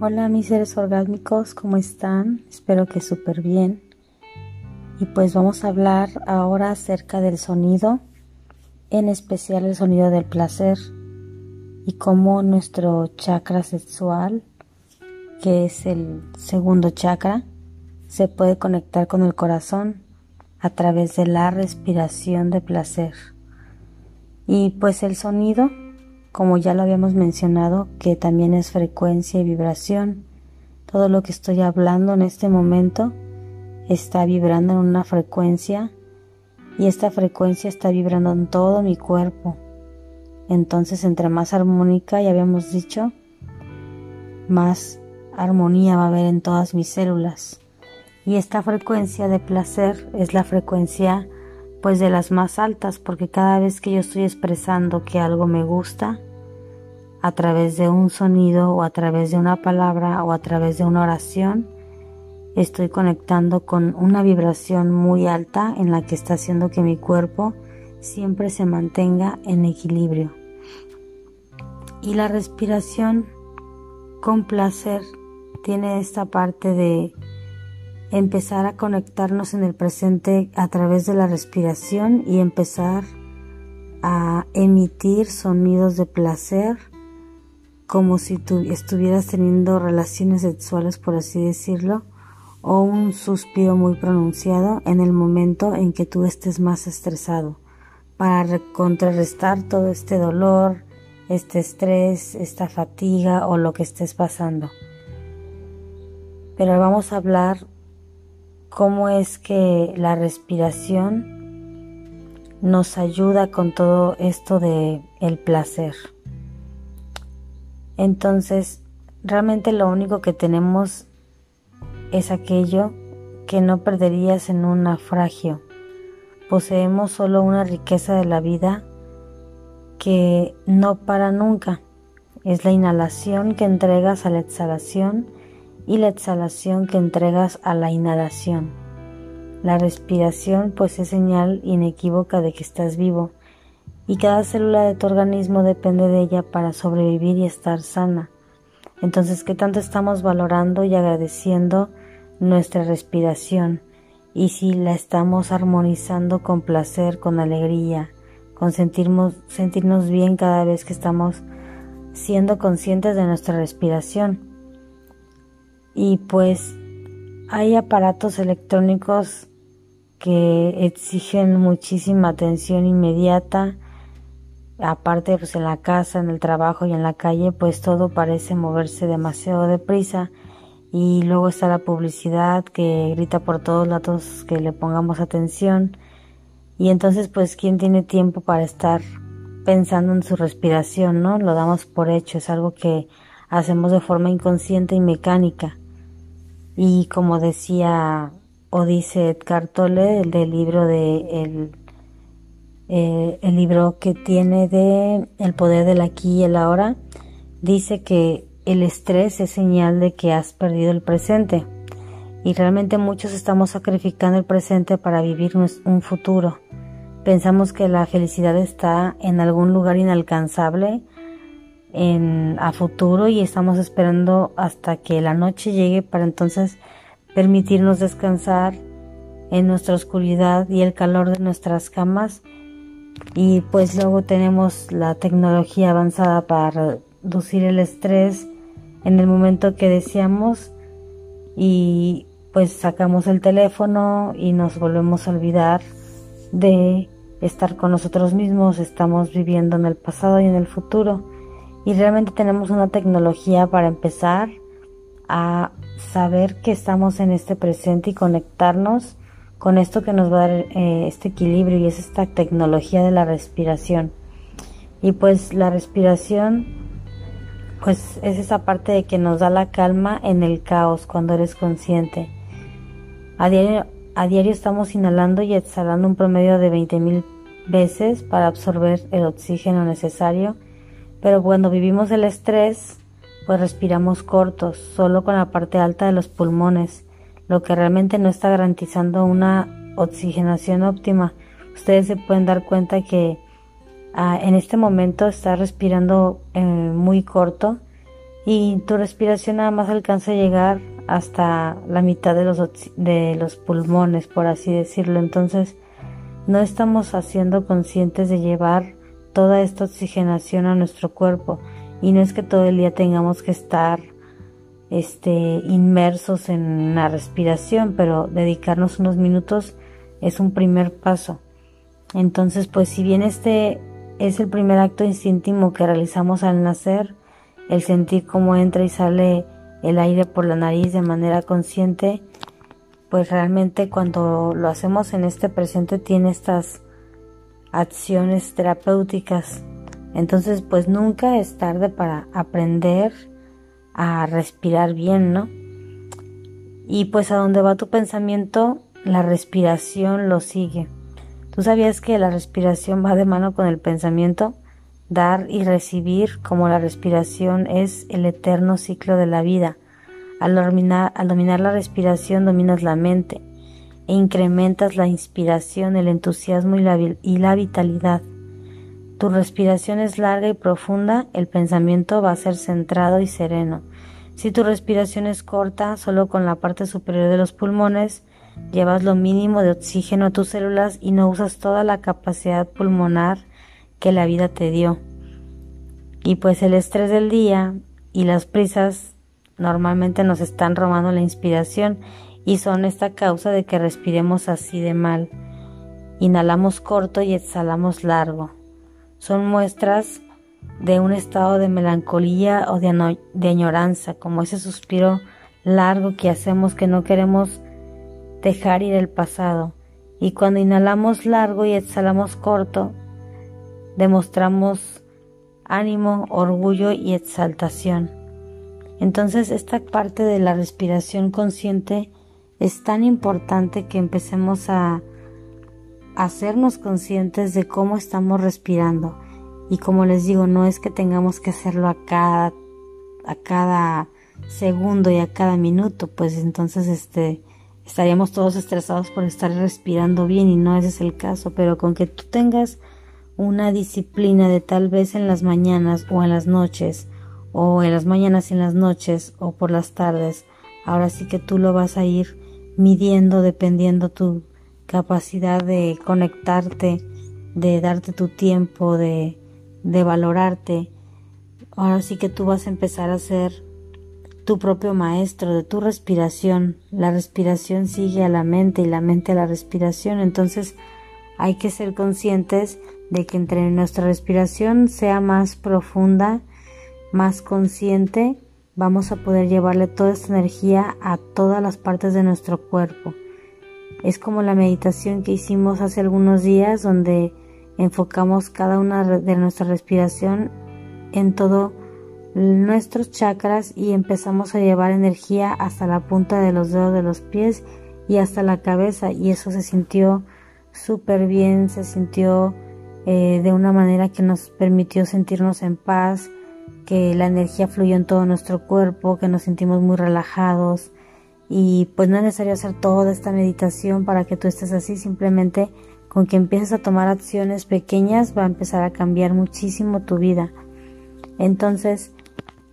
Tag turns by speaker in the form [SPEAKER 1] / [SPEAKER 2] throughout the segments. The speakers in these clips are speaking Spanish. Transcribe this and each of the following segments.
[SPEAKER 1] Hola mis seres orgánicos, ¿cómo están? Espero que súper bien. Y pues vamos a hablar ahora acerca del sonido, en especial el sonido del placer y cómo nuestro chakra sexual, que es el segundo chakra, se puede conectar con el corazón a través de la respiración de placer. Y pues el sonido como ya lo habíamos mencionado, que también es frecuencia y vibración. Todo lo que estoy hablando en este momento está vibrando en una frecuencia y esta frecuencia está vibrando en todo mi cuerpo. Entonces, entre más armónica, ya habíamos dicho, más armonía va a haber en todas mis células. Y esta frecuencia de placer es la frecuencia pues de las más altas, porque cada vez que yo estoy expresando que algo me gusta, a través de un sonido o a través de una palabra o a través de una oración, estoy conectando con una vibración muy alta en la que está haciendo que mi cuerpo siempre se mantenga en equilibrio. Y la respiración con placer tiene esta parte de empezar a conectarnos en el presente a través de la respiración y empezar a emitir sonidos de placer como si tú estuvieras teniendo relaciones sexuales, por así decirlo, o un suspiro muy pronunciado en el momento en que tú estés más estresado, para contrarrestar todo este dolor, este estrés, esta fatiga o lo que estés pasando. Pero vamos a hablar cómo es que la respiración nos ayuda con todo esto de el placer. Entonces, realmente lo único que tenemos es aquello que no perderías en un naufragio. Poseemos solo una riqueza de la vida que no para nunca. Es la inhalación que entregas a la exhalación y la exhalación que entregas a la inhalación. La respiración pues es señal inequívoca de que estás vivo y cada célula de tu organismo depende de ella para sobrevivir y estar sana. Entonces, ¿qué tanto estamos valorando y agradeciendo nuestra respiración? Y si la estamos armonizando con placer, con alegría, con sentirnos, sentirnos bien cada vez que estamos siendo conscientes de nuestra respiración. Y pues hay aparatos electrónicos que exigen muchísima atención inmediata, aparte pues en la casa, en el trabajo y en la calle, pues todo parece moverse demasiado deprisa y luego está la publicidad que grita por todos lados que le pongamos atención y entonces pues quién tiene tiempo para estar pensando en su respiración, ¿no? Lo damos por hecho, es algo que hacemos de forma inconsciente y mecánica. Y como decía o dice Edgar Tolle, el del libro de el eh, el libro que tiene de El poder del aquí y el ahora, dice que el estrés es señal de que has perdido el presente y realmente muchos estamos sacrificando el presente para vivir un futuro. Pensamos que la felicidad está en algún lugar inalcanzable en, a futuro y estamos esperando hasta que la noche llegue para entonces permitirnos descansar en nuestra oscuridad y el calor de nuestras camas. Y pues luego tenemos la tecnología avanzada para reducir el estrés en el momento que deseamos y pues sacamos el teléfono y nos volvemos a olvidar de estar con nosotros mismos, estamos viviendo en el pasado y en el futuro y realmente tenemos una tecnología para empezar a saber que estamos en este presente y conectarnos con esto que nos va a dar eh, este equilibrio y es esta tecnología de la respiración. Y pues la respiración, pues es esa parte de que nos da la calma en el caos cuando eres consciente. A diario, a diario estamos inhalando y exhalando un promedio de 20.000 veces para absorber el oxígeno necesario, pero cuando vivimos el estrés, pues respiramos cortos, solo con la parte alta de los pulmones lo que realmente no está garantizando una oxigenación óptima. Ustedes se pueden dar cuenta que ah, en este momento está respirando eh, muy corto y tu respiración nada más alcanza a llegar hasta la mitad de los, de los pulmones, por así decirlo. Entonces, no estamos haciendo conscientes de llevar toda esta oxigenación a nuestro cuerpo y no es que todo el día tengamos que estar este, inmersos en la respiración, pero dedicarnos unos minutos es un primer paso. Entonces, pues si bien este es el primer acto instintivo que realizamos al nacer, el sentir cómo entra y sale el aire por la nariz de manera consciente, pues realmente cuando lo hacemos en este presente tiene estas acciones terapéuticas. Entonces, pues nunca es tarde para aprender a respirar bien, ¿no? Y pues a donde va tu pensamiento, la respiración lo sigue. ¿Tú sabías que la respiración va de mano con el pensamiento? Dar y recibir como la respiración es el eterno ciclo de la vida. Al dominar, al dominar la respiración dominas la mente e incrementas la inspiración, el entusiasmo y la, y la vitalidad. Tu respiración es larga y profunda, el pensamiento va a ser centrado y sereno. Si tu respiración es corta, solo con la parte superior de los pulmones, llevas lo mínimo de oxígeno a tus células y no usas toda la capacidad pulmonar que la vida te dio. Y pues el estrés del día y las prisas normalmente nos están robando la inspiración y son esta causa de que respiremos así de mal. Inhalamos corto y exhalamos largo. Son muestras de un estado de melancolía o de, añoranza, como ese suspiro largo que hacemos que no queremos dejar ir el pasado. Y cuando inhalamos largo y exhalamos corto, demostramos ánimo, orgullo y exaltación. Entonces esta parte de la respiración consciente es tan importante que empecemos a hacernos conscientes de cómo estamos respirando. Y como les digo, no es que tengamos que hacerlo a cada, a cada segundo y a cada minuto, pues entonces este estaríamos todos estresados por estar respirando bien y no ese es el caso, pero con que tú tengas una disciplina de tal vez en las mañanas o en las noches, o en las mañanas y en las noches, o por las tardes, ahora sí que tú lo vas a ir midiendo dependiendo tu capacidad de conectarte, de darte tu tiempo, de, de valorarte. Ahora sí que tú vas a empezar a ser tu propio maestro de tu respiración. La respiración sigue a la mente y la mente a la respiración. Entonces hay que ser conscientes de que entre nuestra respiración sea más profunda, más consciente, vamos a poder llevarle toda esta energía a todas las partes de nuestro cuerpo. Es como la meditación que hicimos hace algunos días donde enfocamos cada una de nuestra respiración en todo nuestros chakras y empezamos a llevar energía hasta la punta de los dedos de los pies y hasta la cabeza y eso se sintió súper bien, se sintió eh, de una manera que nos permitió sentirnos en paz, que la energía fluyó en todo nuestro cuerpo, que nos sentimos muy relajados y pues no es necesario hacer toda esta meditación para que tú estés así, simplemente con que empieces a tomar acciones pequeñas va a empezar a cambiar muchísimo tu vida. Entonces,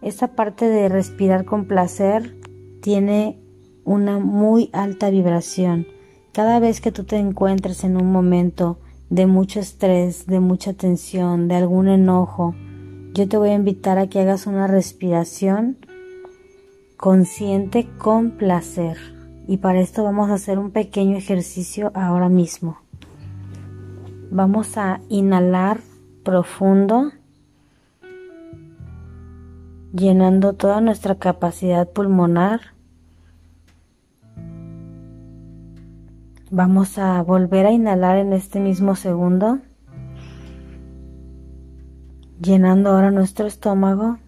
[SPEAKER 1] esta parte de respirar con placer tiene una muy alta vibración. Cada vez que tú te encuentres en un momento de mucho estrés, de mucha tensión, de algún enojo, yo te voy a invitar a que hagas una respiración consciente con placer. Y para esto vamos a hacer un pequeño ejercicio ahora mismo. Vamos a inhalar profundo llenando toda nuestra capacidad pulmonar. Vamos a volver a inhalar en este mismo segundo, llenando ahora nuestro estómago.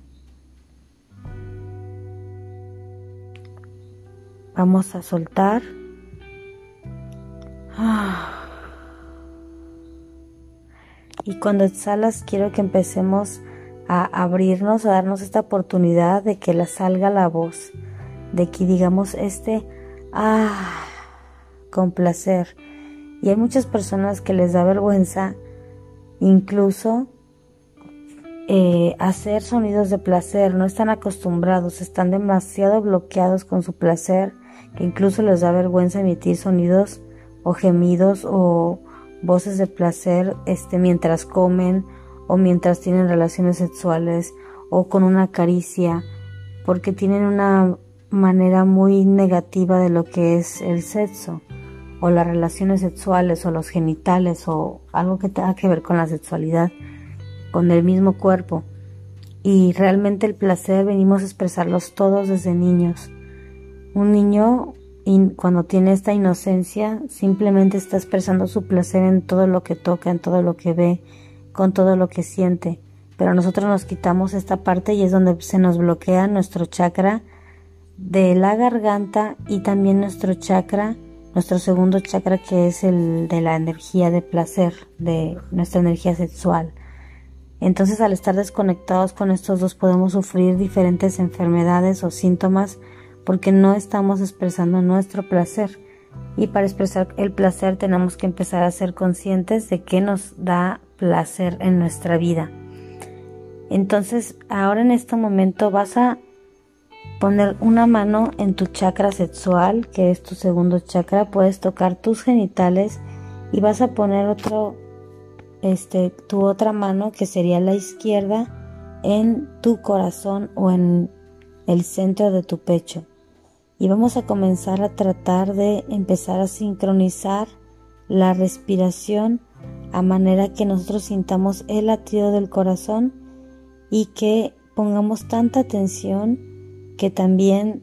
[SPEAKER 1] Vamos a soltar. Y cuando exhalas quiero que empecemos a abrirnos, a darnos esta oportunidad de que la salga la voz, de que digamos este ah con placer. Y hay muchas personas que les da vergüenza incluso eh, hacer sonidos de placer, no están acostumbrados, están demasiado bloqueados con su placer, que incluso les da vergüenza emitir sonidos o gemidos o voces de placer este, mientras comen o mientras tienen relaciones sexuales o con una caricia, porque tienen una manera muy negativa de lo que es el sexo o las relaciones sexuales o los genitales o algo que tenga que ver con la sexualidad, con el mismo cuerpo. Y realmente el placer venimos a expresarlos todos desde niños. Un niño cuando tiene esta inocencia simplemente está expresando su placer en todo lo que toca, en todo lo que ve, con todo lo que siente. Pero nosotros nos quitamos esta parte y es donde se nos bloquea nuestro chakra de la garganta y también nuestro chakra, nuestro segundo chakra que es el de la energía de placer, de nuestra energía sexual. Entonces al estar desconectados con estos dos podemos sufrir diferentes enfermedades o síntomas porque no estamos expresando nuestro placer. Y para expresar el placer tenemos que empezar a ser conscientes de qué nos da placer en nuestra vida. Entonces ahora en este momento vas a poner una mano en tu chakra sexual, que es tu segundo chakra, puedes tocar tus genitales y vas a poner otro, este, tu otra mano, que sería la izquierda, en tu corazón o en el centro de tu pecho. Y vamos a comenzar a tratar de empezar a sincronizar la respiración a manera que nosotros sintamos el latido del corazón y que pongamos tanta atención que también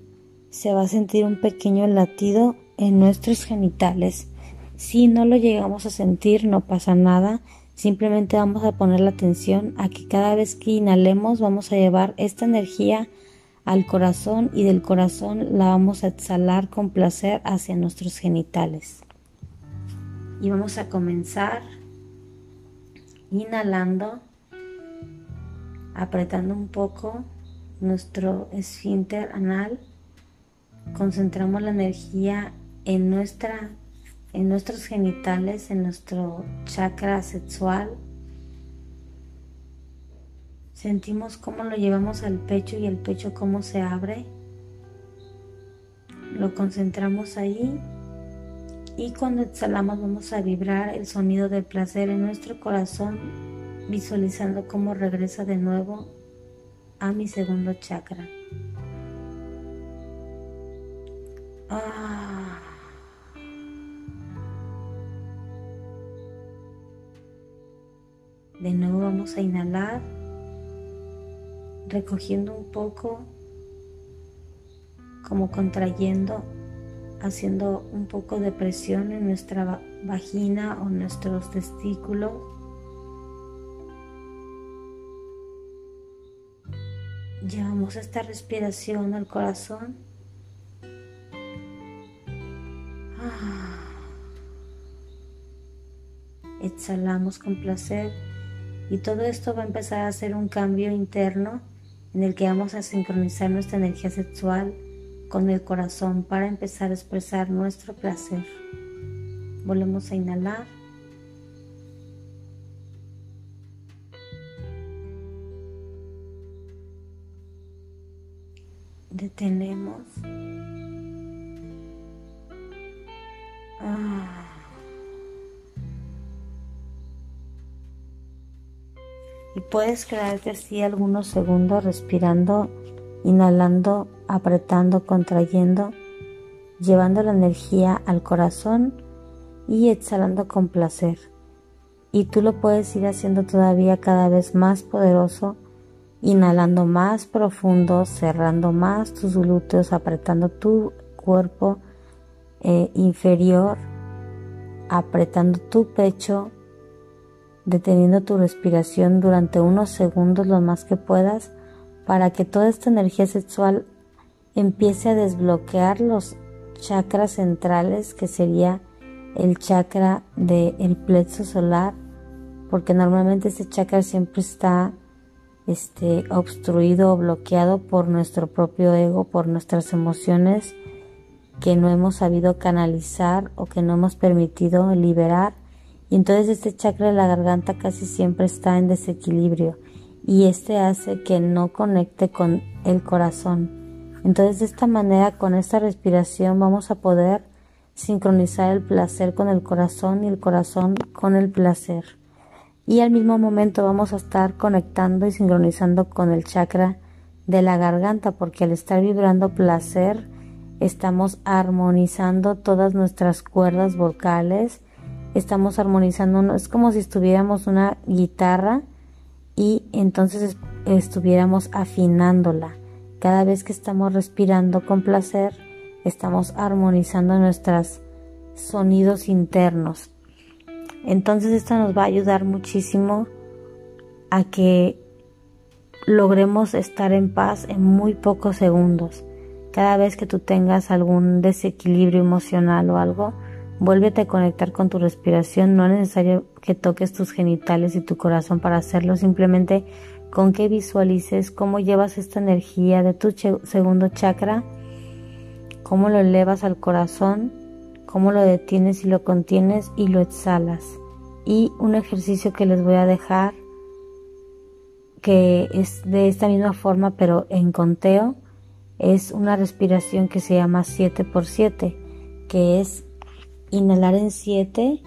[SPEAKER 1] se va a sentir un pequeño latido en nuestros genitales. Si no lo llegamos a sentir, no pasa nada. Simplemente vamos a poner la atención a que cada vez que inhalemos vamos a llevar esta energía al corazón y del corazón la vamos a exhalar con placer hacia nuestros genitales. Y vamos a comenzar inhalando, apretando un poco nuestro esfínter anal, concentramos la energía en nuestra en nuestros genitales, en nuestro chakra sexual. Sentimos cómo lo llevamos al pecho y el pecho cómo se abre. Lo concentramos ahí y cuando exhalamos vamos a vibrar el sonido del placer en nuestro corazón, visualizando cómo regresa de nuevo a mi segundo chakra. Ah. De nuevo vamos a inhalar, recogiendo un poco, como contrayendo, haciendo un poco de presión en nuestra vagina o nuestros testículos Llevamos esta respiración al corazón. Ah. Exhalamos con placer y todo esto va a empezar a hacer un cambio interno en el que vamos a sincronizar nuestra energía sexual con el corazón para empezar a expresar nuestro placer. Volvemos a inhalar. detenemos. Puedes quedarte así algunos segundos respirando, inhalando, apretando, contrayendo, llevando la energía al corazón y exhalando con placer. Y tú lo puedes ir haciendo todavía cada vez más poderoso inhalando más profundo, cerrando más tus glúteos, apretando tu cuerpo eh, inferior, apretando tu pecho, deteniendo tu respiración durante unos segundos lo más que puedas para que toda esta energía sexual empiece a desbloquear los chakras centrales que sería el chakra del plexo solar porque normalmente este chakra siempre está este, obstruido o bloqueado por nuestro propio ego, por nuestras emociones que no hemos sabido canalizar o que no hemos permitido liberar. Y entonces este chakra de la garganta casi siempre está en desequilibrio. y este hace que no conecte con el corazón. Entonces de esta manera, con esta respiración, vamos a poder sincronizar el placer con el corazón y el corazón con el placer. Y al mismo momento vamos a estar conectando y sincronizando con el chakra de la garganta, porque al estar vibrando placer, estamos armonizando todas nuestras cuerdas vocales, estamos armonizando, es como si estuviéramos una guitarra y entonces estuviéramos afinándola. Cada vez que estamos respirando con placer, estamos armonizando nuestros sonidos internos. Entonces esto nos va a ayudar muchísimo a que logremos estar en paz en muy pocos segundos. Cada vez que tú tengas algún desequilibrio emocional o algo, vuélvete a conectar con tu respiración. No es necesario que toques tus genitales y tu corazón para hacerlo, simplemente con que visualices cómo llevas esta energía de tu segundo chakra, cómo lo elevas al corazón, cómo lo detienes y lo contienes y lo exhalas. Y un ejercicio que les voy a dejar, que es de esta misma forma pero en conteo, es una respiración que se llama 7 por 7, que es inhalar en 7,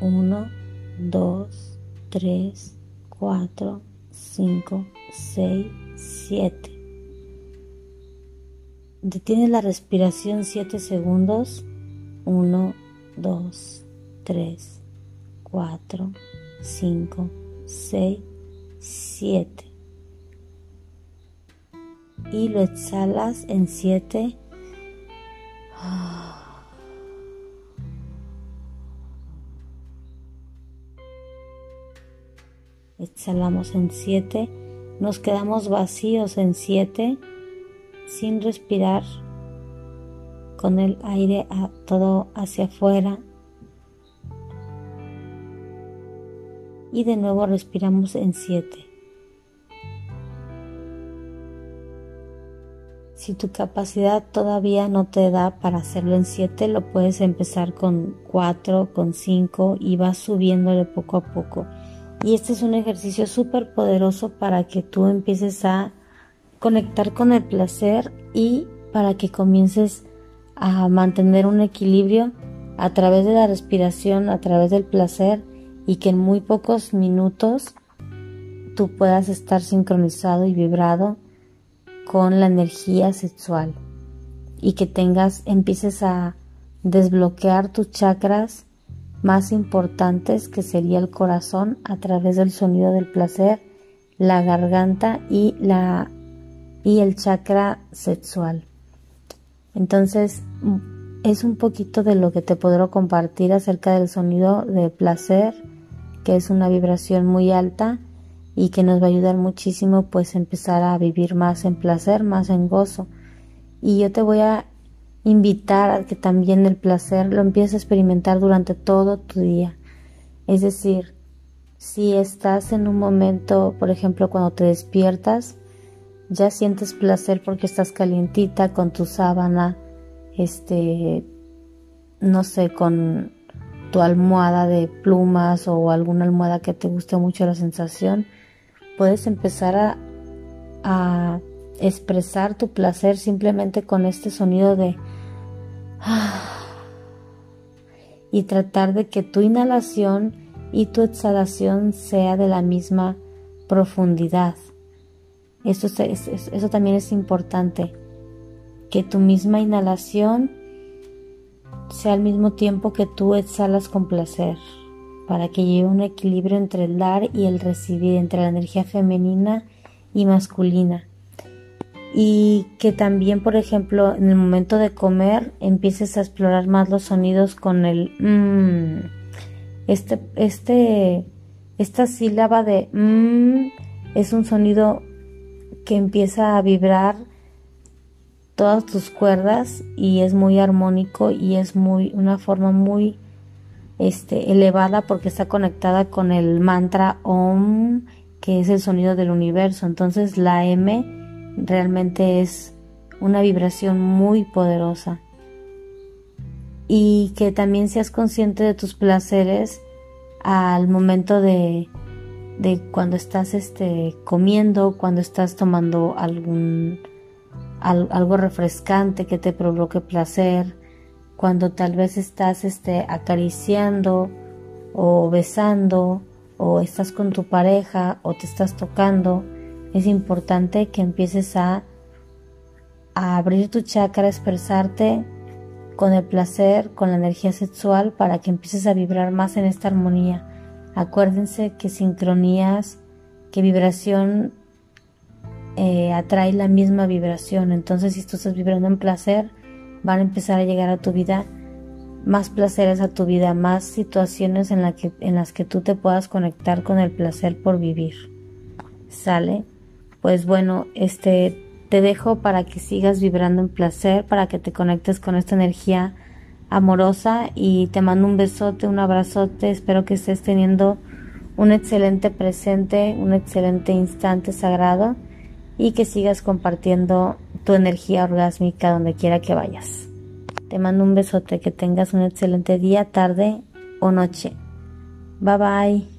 [SPEAKER 1] 1, 2, 3, 4, 5, 6, 7. Detienes la respiración 7 segundos. 1, 2, 3, 4, 5, 6, 7. Y lo exhalas en 7. Exhalamos en 7, nos quedamos vacíos en 7, sin respirar, con el aire a, todo hacia afuera. Y de nuevo respiramos en 7. Si tu capacidad todavía no te da para hacerlo en 7, lo puedes empezar con 4, con 5 y vas subiéndole poco a poco. Y este es un ejercicio súper poderoso para que tú empieces a conectar con el placer y para que comiences a mantener un equilibrio a través de la respiración, a través del placer y que en muy pocos minutos tú puedas estar sincronizado y vibrado con la energía sexual. Y que tengas, empieces a desbloquear tus chakras más importantes que sería el corazón a través del sonido del placer, la garganta y la y el chakra sexual. Entonces, es un poquito de lo que te podré compartir acerca del sonido de placer, que es una vibración muy alta y que nos va a ayudar muchísimo pues empezar a vivir más en placer, más en gozo. Y yo te voy a invitar a que también el placer lo empieces a experimentar durante todo tu día. Es decir, si estás en un momento, por ejemplo, cuando te despiertas, ya sientes placer porque estás calientita con tu sábana, este, no sé, con tu almohada de plumas o alguna almohada que te guste mucho la sensación, puedes empezar a, a expresar tu placer simplemente con este sonido de y tratar de que tu inhalación y tu exhalación sea de la misma profundidad. Eso, eso también es importante, que tu misma inhalación sea al mismo tiempo que tú exhalas con placer, para que lleve un equilibrio entre el dar y el recibir, entre la energía femenina y masculina y que también, por ejemplo, en el momento de comer empieces a explorar más los sonidos con el mmm. Este, este, esta sílaba de mmm es un sonido que empieza a vibrar todas tus cuerdas y es muy armónico y es muy una forma muy este, elevada porque está conectada con el mantra Om que es el sonido del universo entonces la M realmente es una vibración muy poderosa. Y que también seas consciente de tus placeres al momento de, de cuando estás este, comiendo, cuando estás tomando algún algo refrescante que te provoque placer, cuando tal vez estás este, acariciando o besando o estás con tu pareja o te estás tocando, es importante que empieces a, a abrir tu chakra, expresarte con el placer, con la energía sexual para que empieces a vibrar más en esta armonía. Acuérdense que sincronías, que vibración eh, atrae la misma vibración. Entonces, si tú estás vibrando en placer, van a empezar a llegar a tu vida más placeres a tu vida, más situaciones en, la que, en las que tú te puedas conectar con el placer por vivir. ¿Sale? Pues bueno, este te dejo para que sigas vibrando en placer, para que te conectes con esta energía amorosa y te mando un besote, un abrazote, espero que estés teniendo un excelente presente, un excelente instante sagrado y que sigas compartiendo tu energía orgásmica donde quiera que vayas. Te mando un besote, que tengas un excelente día, tarde o noche. Bye bye.